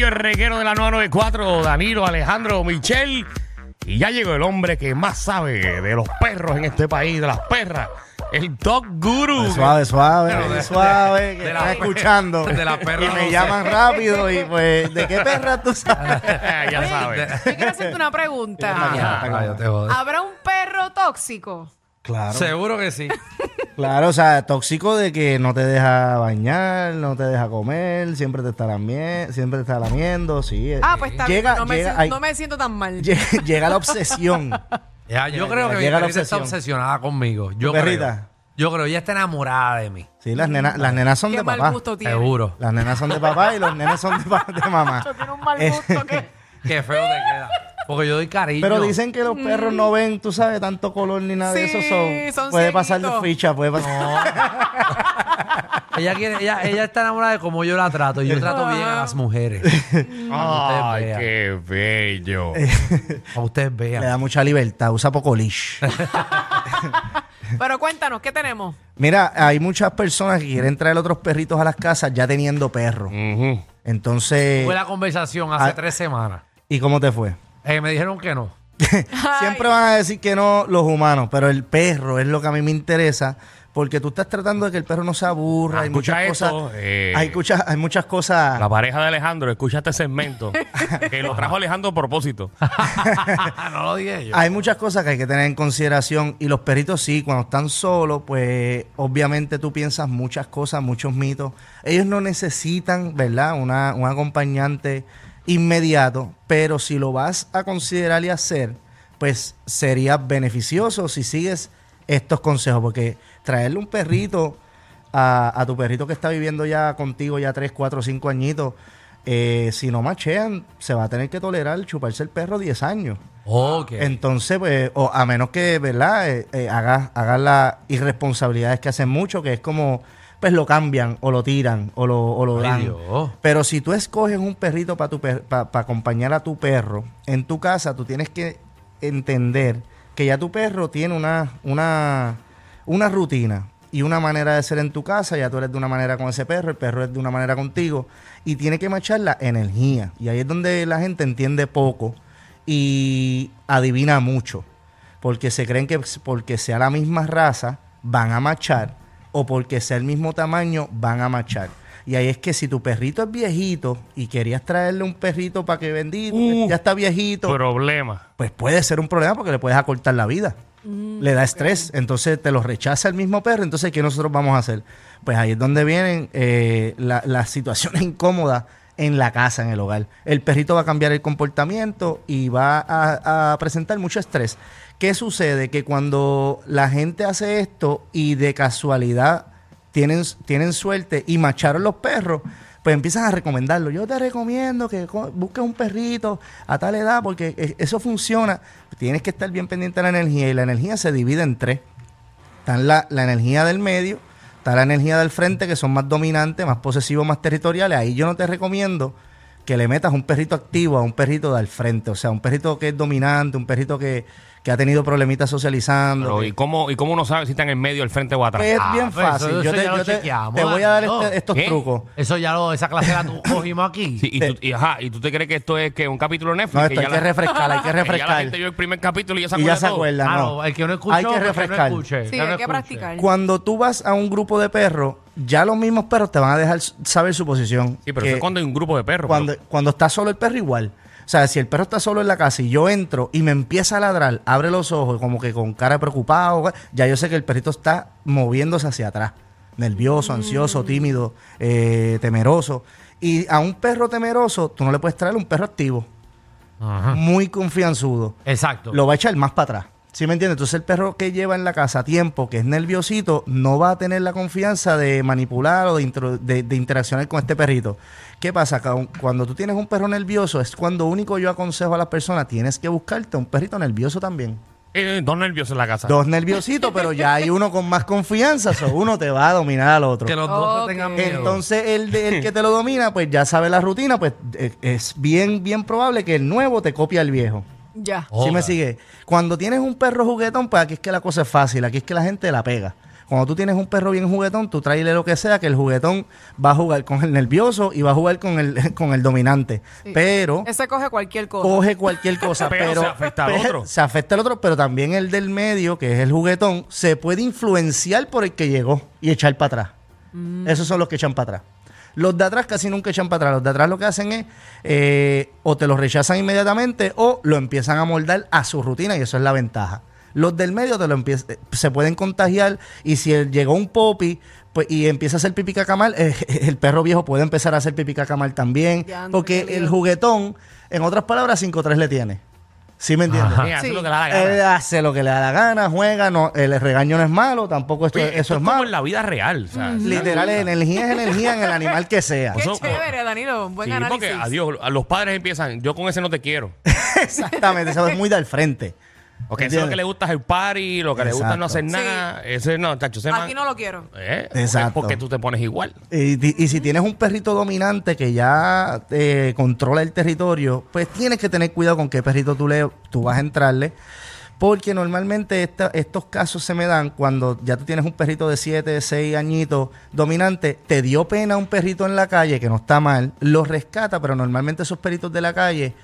Corillo, el reguero de la 994, Danilo, Alejandro, Michelle. Y ya llegó el hombre que más sabe de los perros en este país, de las perras. El Dog Guru. Suave, suave, de- suave, que de están la- escuchando. de la perra y no me sé. llaman rápido y pues, ¿de qué perra tú sabes? ya sabes. Yo quiero hacerte una pregunta. Ah, te. ¿Habrá un perro tóxico? Claro, Seguro que sí. claro, o sea, tóxico de que no te deja bañar, no te deja comer, siempre te está lamiendo, siempre te está lamiendo, sí. Ah, pues está llega, bien. No me, llega, siento, ay, no me siento tan mal. lle- llega la obsesión. Ya, yo creo que mi llega la perrita está obsesionada conmigo. Yo perrita? creo. Yo creo, ella está enamorada de mí. Sí, las nenas, las nenas son Qué de mal papá. gusto tiene. Seguro. Las nenas son de papá y los nenes son de, de mamá. Tiene un mal Eh, gusto que... Qué feo te queda. Porque yo doy cariño. Pero dicen que los perros no ven, tú sabes, tanto color ni nada de Sí, eso. so, son puede pasar de cieguitos. ficha, puede pasar. Ella, quiere, ella, ella está enamorada de cómo yo la trato. Y yo trato bien a las mujeres. Ay, vean. qué bello. Para ustedes Le vean. da mucha libertad, usa poco leash. Pero cuéntanos, ¿qué tenemos? Mira, hay muchas personas que quieren traer otros perritos a las casas ya teniendo perros. Ujú. Entonces, Fue la conversación hace Ah. tres semanas. ¿y cómo te fue? Eh, me dijeron que no. Siempre van a decir que no los humanos, pero el perro es lo que a mí me interesa. Porque tú estás tratando de que el perro no se aburra. Ah, hay escucha muchas esto, cosas. eh. hay, muchas, hay muchas cosas. La pareja de Alejandro, escucha este segmento. que lo trajo Alejandro a propósito. no lo dije yo. Hay muchas cosas que hay que tener en consideración y los perritos sí, cuando están solos, pues obviamente tú piensas muchas cosas, muchos mitos. Ellos no necesitan, ¿verdad? Una, un acompañante inmediato, pero si lo vas a considerar y hacer, pues sería beneficioso si sigues estos consejos, porque traerle un perrito a, a tu perrito que está viviendo ya contigo ya 3, 4, 5 añitos, eh, si no machean, se va a tener que tolerar chuparse el perro 10 años. Ok. Entonces, pues, o a menos que, ¿verdad? Eh, eh, hagas hagas las irresponsabilidades que hacen mucho, que es como, pues lo cambian o lo tiran o lo, o lo dan. Dios. Pero si tú escoges un perrito para para acompañar a tu perro en tu casa, tú tienes que entender que ya tu perro tiene una, una, una rutina y una manera de ser en tu casa, ya tú eres de una manera con ese perro, el perro es de una manera contigo, y tiene que machar la energía. Y ahí es donde la gente entiende poco y adivina mucho, porque se creen que porque sea la misma raza van a machar, o porque sea el mismo tamaño van a machar. Y ahí es que si tu perrito es viejito y querías traerle un perrito para que bendito, Uh, ya está viejito, Problema. pues puede ser un problema porque le puedes acortar la vida. le da estrés, entonces te lo rechaza el mismo perro, entonces ¿qué nosotros vamos a hacer? Pues ahí es donde vienen eh, la- las situaciones incómodas en la casa, en el hogar. El perrito va a cambiar el comportamiento y va a, presentar mucho estrés. ¿Qué sucede? Que cuando la gente hace esto y de casualidad tienen, tienen suerte y macharon los perros, pues empiezan a recomendarlo. Yo te recomiendo que busques un perrito a tal edad porque e- eso funciona. Tienes que estar bien pendiente de la energía y la energía se divide en tres. Está la, la energía del medio, está la energía del frente que son más dominantes, más posesivos, más territoriales. Ahí yo no te recomiendo que le metas un perrito activo a un perrito del frente. O sea, un perrito que es dominante, un perrito que, que ha tenido problemitas socializando. Pero, que- ¿y, cómo, ¿Y cómo uno sabe si están en medio, al frente o atrás? pues es Ah, bien pues eso- fácil. eso yo te, ya yo te- voy a dar este- estos ¿Qué? trucos. Eso ya lo, esa clase la tu- cogimos aquí. Sí, y, tú, y, ajá, ¿y tú te crees que esto es que un capítulo de Netflix? No, esto hay ya que la- refrescar, hay que que ya la refrescar. gente vio el primer capítulo y ya se Y ya acuerda se acuerda, Ah, no. no, el que no escuchó, Hay que que no refrescar. escuche, Sí, que no hay que practicar. Cuando tú vas a un grupo de perros, ya los mismos perros te van a dejar saber su posición. Sí, pero Que eso es cuando hay un grupo de perros. cuando, cuando está solo el perro igual. O sea, si el perro está solo en la casa y yo entro y me empieza a ladrar, abre los ojos como que con cara preocupado, ya yo sé que el perrito está moviéndose hacia atrás. Nervioso, ansioso, tímido, eh, temeroso. Y a un perro temeroso, tú no le puedes traer un perro activo, Ajá. muy confianzudo. Exacto. Lo va a echar más para atrás. ¿Sí me entiendes? Entonces el perro que lleva en la casa tiempo, que es nerviosito, no va a tener la confianza de manipular o de, intro- de- de interaccionar con este perrito. ¿Qué pasa? Cu- Cuando tú tienes un perro nervioso, es cuando único yo aconsejo a las personas, tienes que buscarte un perrito nervioso también. Eh, dos nerviosos en la casa. Dos nerviositos, pero ya hay uno con más confianza, so uno te va a dominar al otro. Que los dos tengan miedo. Entonces el, de- el que te lo domina, pues ya sabe la rutina, pues eh, es bien, bien probable que el nuevo te copia al viejo. Ya. Oh. ¿Sí me sigue? Cuando tienes un perro juguetón, pues aquí es que la cosa es fácil, aquí es que la gente la pega. Cuando tú tienes un perro bien juguetón, tú tráele lo que sea, que el juguetón va a jugar con el nervioso y va a jugar con el, con el dominante. Sí. Pero Ese coge cualquier cosa. coge cualquier cosa, Pero pero, se afecta al otro. Se afecta al otro, pero también el del medio, que es el juguetón, se puede influenciar por el que llegó y echar para atrás. Esos son los que echan para atrás. Los de atrás casi nunca echan para atrás. Los de atrás lo que hacen es eh, o te lo rechazan inmediatamente o lo empiezan a moldar a su rutina y eso es la ventaja. Los del medio te lo empie- eh, se pueden contagiar y si llegó un popi pues, y empieza a hacer pipí cacamal, eh, el perro viejo puede empezar a hacer pipí cacamal también. Porque el juguetón, en otras palabras, 5-3 le tiene. ¿Sí me entiendes? Hace Sí. lo que le da la Él gana. hace lo que le da la gana, juega, no, el regaño no es malo, tampoco esto, Oye, eso esto es como malo. en la vida real. o sea, Literal, energía es energía en el animal que sea. Qué Eso- chévere, Danilo. Un buen Sí, análisis. porque adiós, a los padres empiezan, yo con ese no te quiero. Exactamente, eso es muy del frente. Porque eso es lo que le gusta es el party, lo que le gusta es no hacer nada. Ese no, chacho, ese man- Aquí no lo quiero. Eh, Exacto. Porque tú te pones igual. Y, y si tienes un perrito dominante que ya eh, controla el territorio, pues tienes que tener cuidado con qué perrito tú, le, tú vas a entrarle. Porque normalmente esta- estos casos se me dan cuando ya tú tienes un perrito de 7, 6 añitos dominante, te dio pena un perrito en la calle, que no está mal, lo rescata, pero normalmente esos perritos de la calle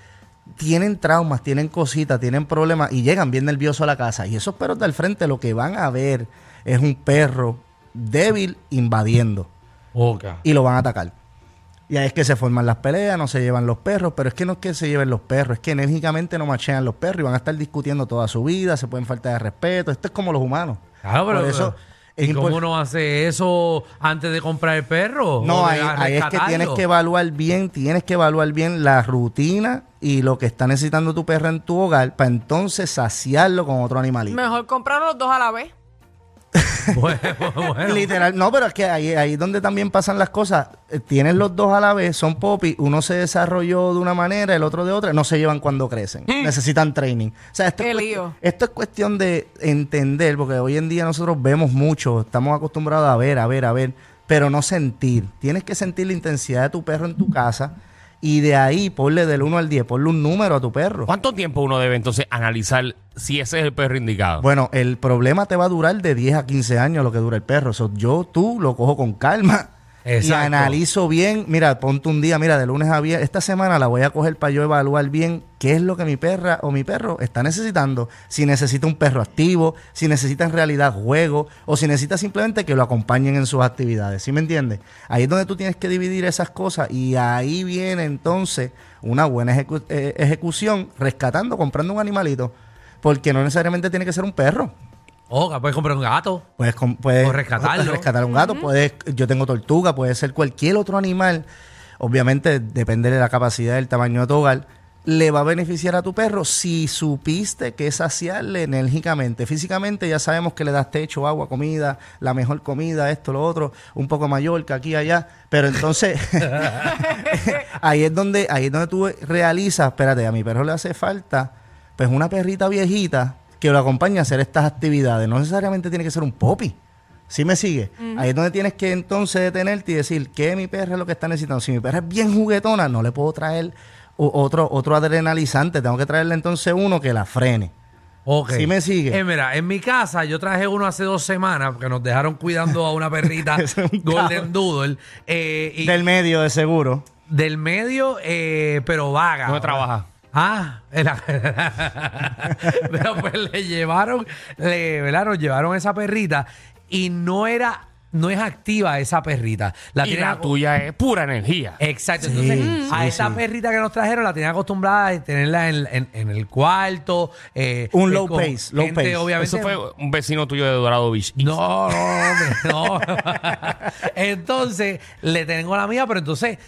tienen traumas, tienen cositas, tienen problemas y llegan bien nerviosos a la casa. Y esos perros del frente lo que van a ver es un perro débil invadiendo y lo van a atacar. Y ahí es que se forman las peleas, no se llevan los perros, pero es que no es que se lleven los perros, es que enérgicamente no machean los perros y van a estar discutiendo toda su vida, se pueden faltar de respeto. Esto es como los humanos. Pero, Por eso ¿y cómo uno hace eso antes de comprar el perro? No, ¿O de ahí, ahí es que rescatarlo? tienes que evaluar bien, tienes que evaluar bien la rutina y lo que está necesitando tu perro en tu hogar para entonces saciarlo con otro animalito. Mejor comprar los dos a la vez. Bueno, bueno. Literal, no, pero es que ahí, ahí es donde también pasan las cosas. Eh, Tienes los dos a la vez, son popis, uno se desarrolló de una manera, el otro de otra, no se llevan cuando crecen. Necesitan training. O sea, esto, Qué es, lío. esto es cuestión de entender, porque hoy en día nosotros vemos mucho, estamos acostumbrados a ver, a ver, a ver, pero no sentir. Tienes que sentir la intensidad de tu perro en tu casa y de ahí ponle del 1 al 10, ponle un número a tu perro. ¿Cuánto tiempo uno debe entonces analizar si ese es el perro indicado? Bueno, el problema te va a durar de 10 a 15 años lo que dura el perro. So, yo, tú, lo cojo con calma. Y analizo bien, mira, ponte un día, mira, de lunes a viernes, esta semana la voy a coger para yo evaluar bien qué es lo que mi perra o mi perro está necesitando. Si necesita un perro activo, si necesita en realidad juego, o si necesita simplemente que lo acompañen en sus actividades. ¿Sí me entiendes? Ahí es donde tú tienes que dividir esas cosas y ahí viene entonces una buena ejecu- eh, ejecución rescatando, comprando un animalito. Porque no necesariamente tiene que ser un perro. Oca, puedes comprar un gato. Puedes, com- puedes O rescatarlo. rescatar un gato, puedes, yo tengo tortuga, puede ser cualquier otro animal. Obviamente depende de la capacidad del tamaño de tu hogar. Le va a beneficiar a tu perro si supiste que saciarle enérgicamente. Físicamente ya sabemos que le das techo, agua, comida, la mejor comida, esto, lo otro, un poco mayor que aquí allá. Pero entonces ahí es donde, ahí es donde tú realizas, espérate, a mi perro le hace falta pues una perrita viejita que lo acompañe a hacer estas actividades. No necesariamente tiene que ser un popi. ¿Sí me sigue? Ahí es donde tienes que entonces detenerte y decir que mi perra es lo que está necesitando. Si mi perra es bien juguetona, no le puedo traer otro, otro adrenalizante. Tengo que traerle entonces uno que la frene. Ok. Sí me sigue. Eh, mira, en mi casa yo traje uno hace dos semanas porque nos dejaron cuidando a una perrita Es un Golden Doodle. eh, y Del medio, de seguro. del medio, eh, pero vaga. ¿Dónde trabaja? Ah, en la- pero pues le llevaron, le, ¿verdad? Nos llevaron esa perrita y no era, no es activa esa perrita. La y la tuya es pura energía. Exacto. Sí, Entonces, a sí, esa sí. perrita que nos trajeron la tenían acostumbrada a tenerla en, en- en el cuarto. eh, Un eh, low pace, low gente, pace. Obviamente, Eso fue un vecino tuyo de Dorado Beach. no, no, hombre, no. entonces, le tengo la mía, pero entonces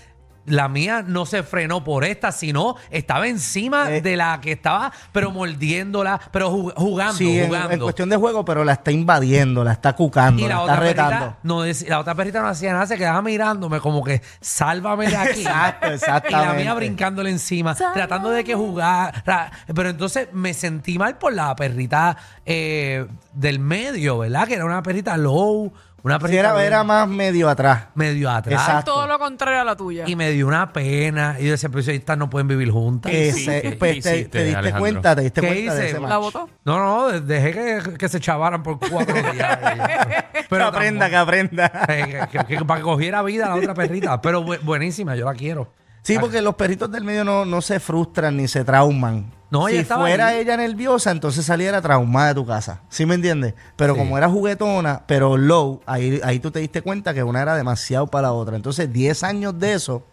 la mía no se frenó por esta, sino estaba encima Eh. de la que estaba, pero mordiéndola, pero ju- jugando, Sí, en, jugando. cuestión de juego, pero la está invadiendo, la está cucando, y la, la está otra, retando. perrita no, la otra perrita no hacía nada, se quedaba mirándome como que sálvame de aquí. Exacto, Y la exactamente. mía brincándole encima, tratando de que jugara. ra- Pero entonces me sentí mal por la perrita eh, del medio, ¿verdad? Que era una perrita low, una Sí, perrita era, era más medio atrás. medio atrás. Exacto. Todo lo contrario a la tuya. Y me dio una pena. Y yo decía, pero si estas no pueden vivir juntas. ¿qué pues, te, hiciste, te diste Alejandro? cuenta, te diste ¿Qué cuenta de hice? ese La ¿La match. botó? No, no, de- dejé que, que se chavaran por cuatro días. Que Pero aprenda, que aprenda. tampoco- eh, que- que- que para que cogiera vida la otra perrita. Pero bu- buenísima, yo la quiero. Sí, porque los perritos del medio no, no se frustran ni se trauman. No, ella si estaba fuera ahí. ella nerviosa, entonces saliera traumada de tu casa. ¿Sí me entiendes? Pero Sí. como era juguetona, pero low, ahí, ahí tú te diste cuenta que una era demasiado para la otra. Entonces, 10 años de eso.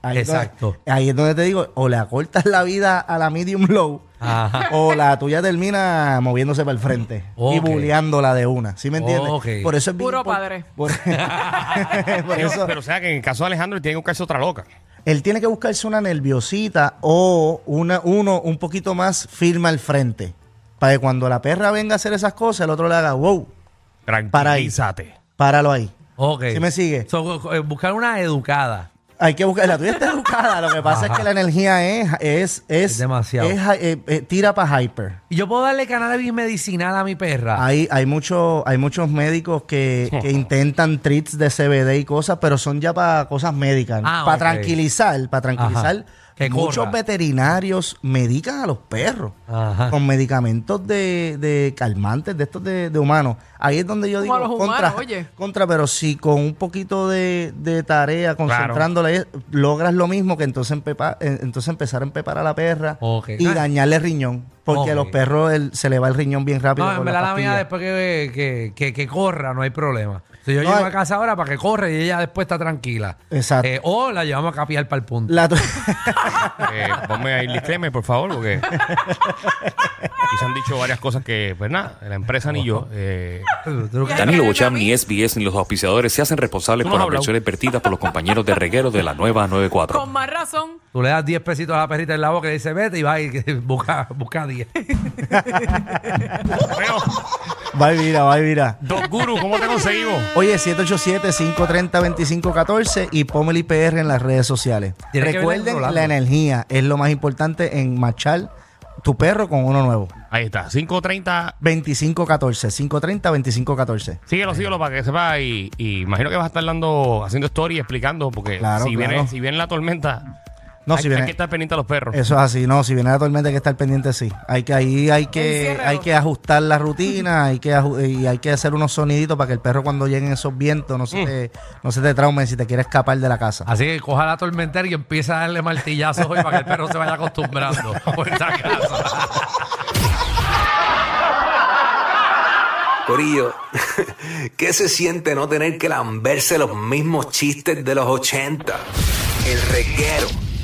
Ahí es donde- Exacto. ahí es donde te digo, o le acortas la vida a la medium low, Ajá. o la tuya termina moviéndose para el frente y bulleándola de una. ¿Sí me entiendes? Por eso es Puro padre. Por, eso, pero o sea que en el caso de Alejandro tiene que buscarse otra loca. Él tiene que buscarse una nerviosita o una, uno un poquito más firme al frente. Para que cuando la perra venga a hacer esas cosas, el otro le haga, wow, Para ahí. Tranquilízate. páralo ahí. Ok. ¿Sí me sigue? So, eh, buscar una educada. Hay que buscar, la tuya está educada, lo que pasa es que la energía es, es, es, Es demasiado. es, eh, eh, tira para hyper. Y yo puedo darle cannabis medicinal a mi perra. Hay, hay, mucho, hay muchos médicos que, que intentan treats de CBD y cosas, pero son ya para cosas médicas. Ah, para ok. tranquilizar, para tranquilizar. Que Muchos corra. veterinarios medican a los perros Ajá. con medicamentos de, de calmantes, de estos de, de humanos. Ahí es donde yo Como digo los contra, humanos, oye. contra, pero si con un poquito de, de tarea, concentrándole, logras lo mismo que entonces, empepa- entonces empezar a empepar a la perra y Ah. dañarle el riñón. Porque a los perros el- se le va el riñón bien rápido. No, en verdad la mía después que, que, que, que corra no hay problema. Si yo No, hay- a casa ahora para que corra y ella después está tranquila. Exacto. Eh, o la llevamos a capiar para el punto. La tu- Eh, ponme ahí el disclaimer, por favor, porque aquí se han dicho varias cosas que, pues nada, la empresa ni yo. eh, Danilo Bocham, ni SBS, ni los auspiciadores se hacen responsables por las versiones vertidas por los compañeros de reguero de la nueva 94. Con más razón. Tú le das 10 pesitos a la perrita en la boca y le dice vete y va y busca, busca 10. bueno, va y mira, va y mira. Doc Guru, ¿cómo te conseguimos? Oye, 787-530-2514 y ponme el IPR en las redes sociales. Recuerden, la energía es lo más importante en machar tu perro con uno nuevo. Ahí está, 530. 2514, 530-2514. Síguelo, síguelo para que sepa y, y imagino que vas a estar dando, haciendo story explicando porque Claro, si, claro. Viene, si viene la tormenta, No, hay, si hay viene, que estar pendiente a los perros. Eso es así, no, si viene la tormenta hay que estar pendiente, sí. Hay que, ahí hay que, hay que ajustar la rutina, hay que y hay que hacer unos soniditos para que el perro cuando lleguen esos vientos no Mm. se te, no se te traume si te quiere escapar de la casa. Así que coja la tormentera y empieza a darle martillazos hoy para que el perro se vaya acostumbrando. Por si acaso. Corillo, ¿qué se siente no tener que lamberse los mismos chistes de los 80? El reguero